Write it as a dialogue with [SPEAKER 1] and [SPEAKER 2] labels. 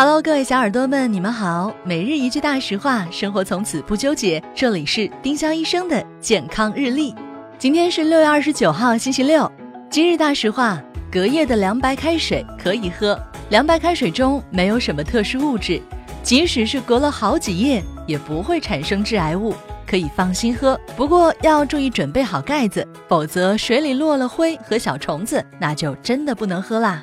[SPEAKER 1] Hello，各位小耳朵们，你们好。每日一句大实话，生活从此不纠结。这里是丁香医生的健康日历。今天是六月二十九号，星期六。今日大实话：隔夜的凉白开水可以喝。凉白开水中没有什么特殊物质，即使是隔了好几夜，也不会产生致癌物，可以放心喝。不过要注意准备好盖子，否则水里落了灰和小虫子，那就真的不能喝啦。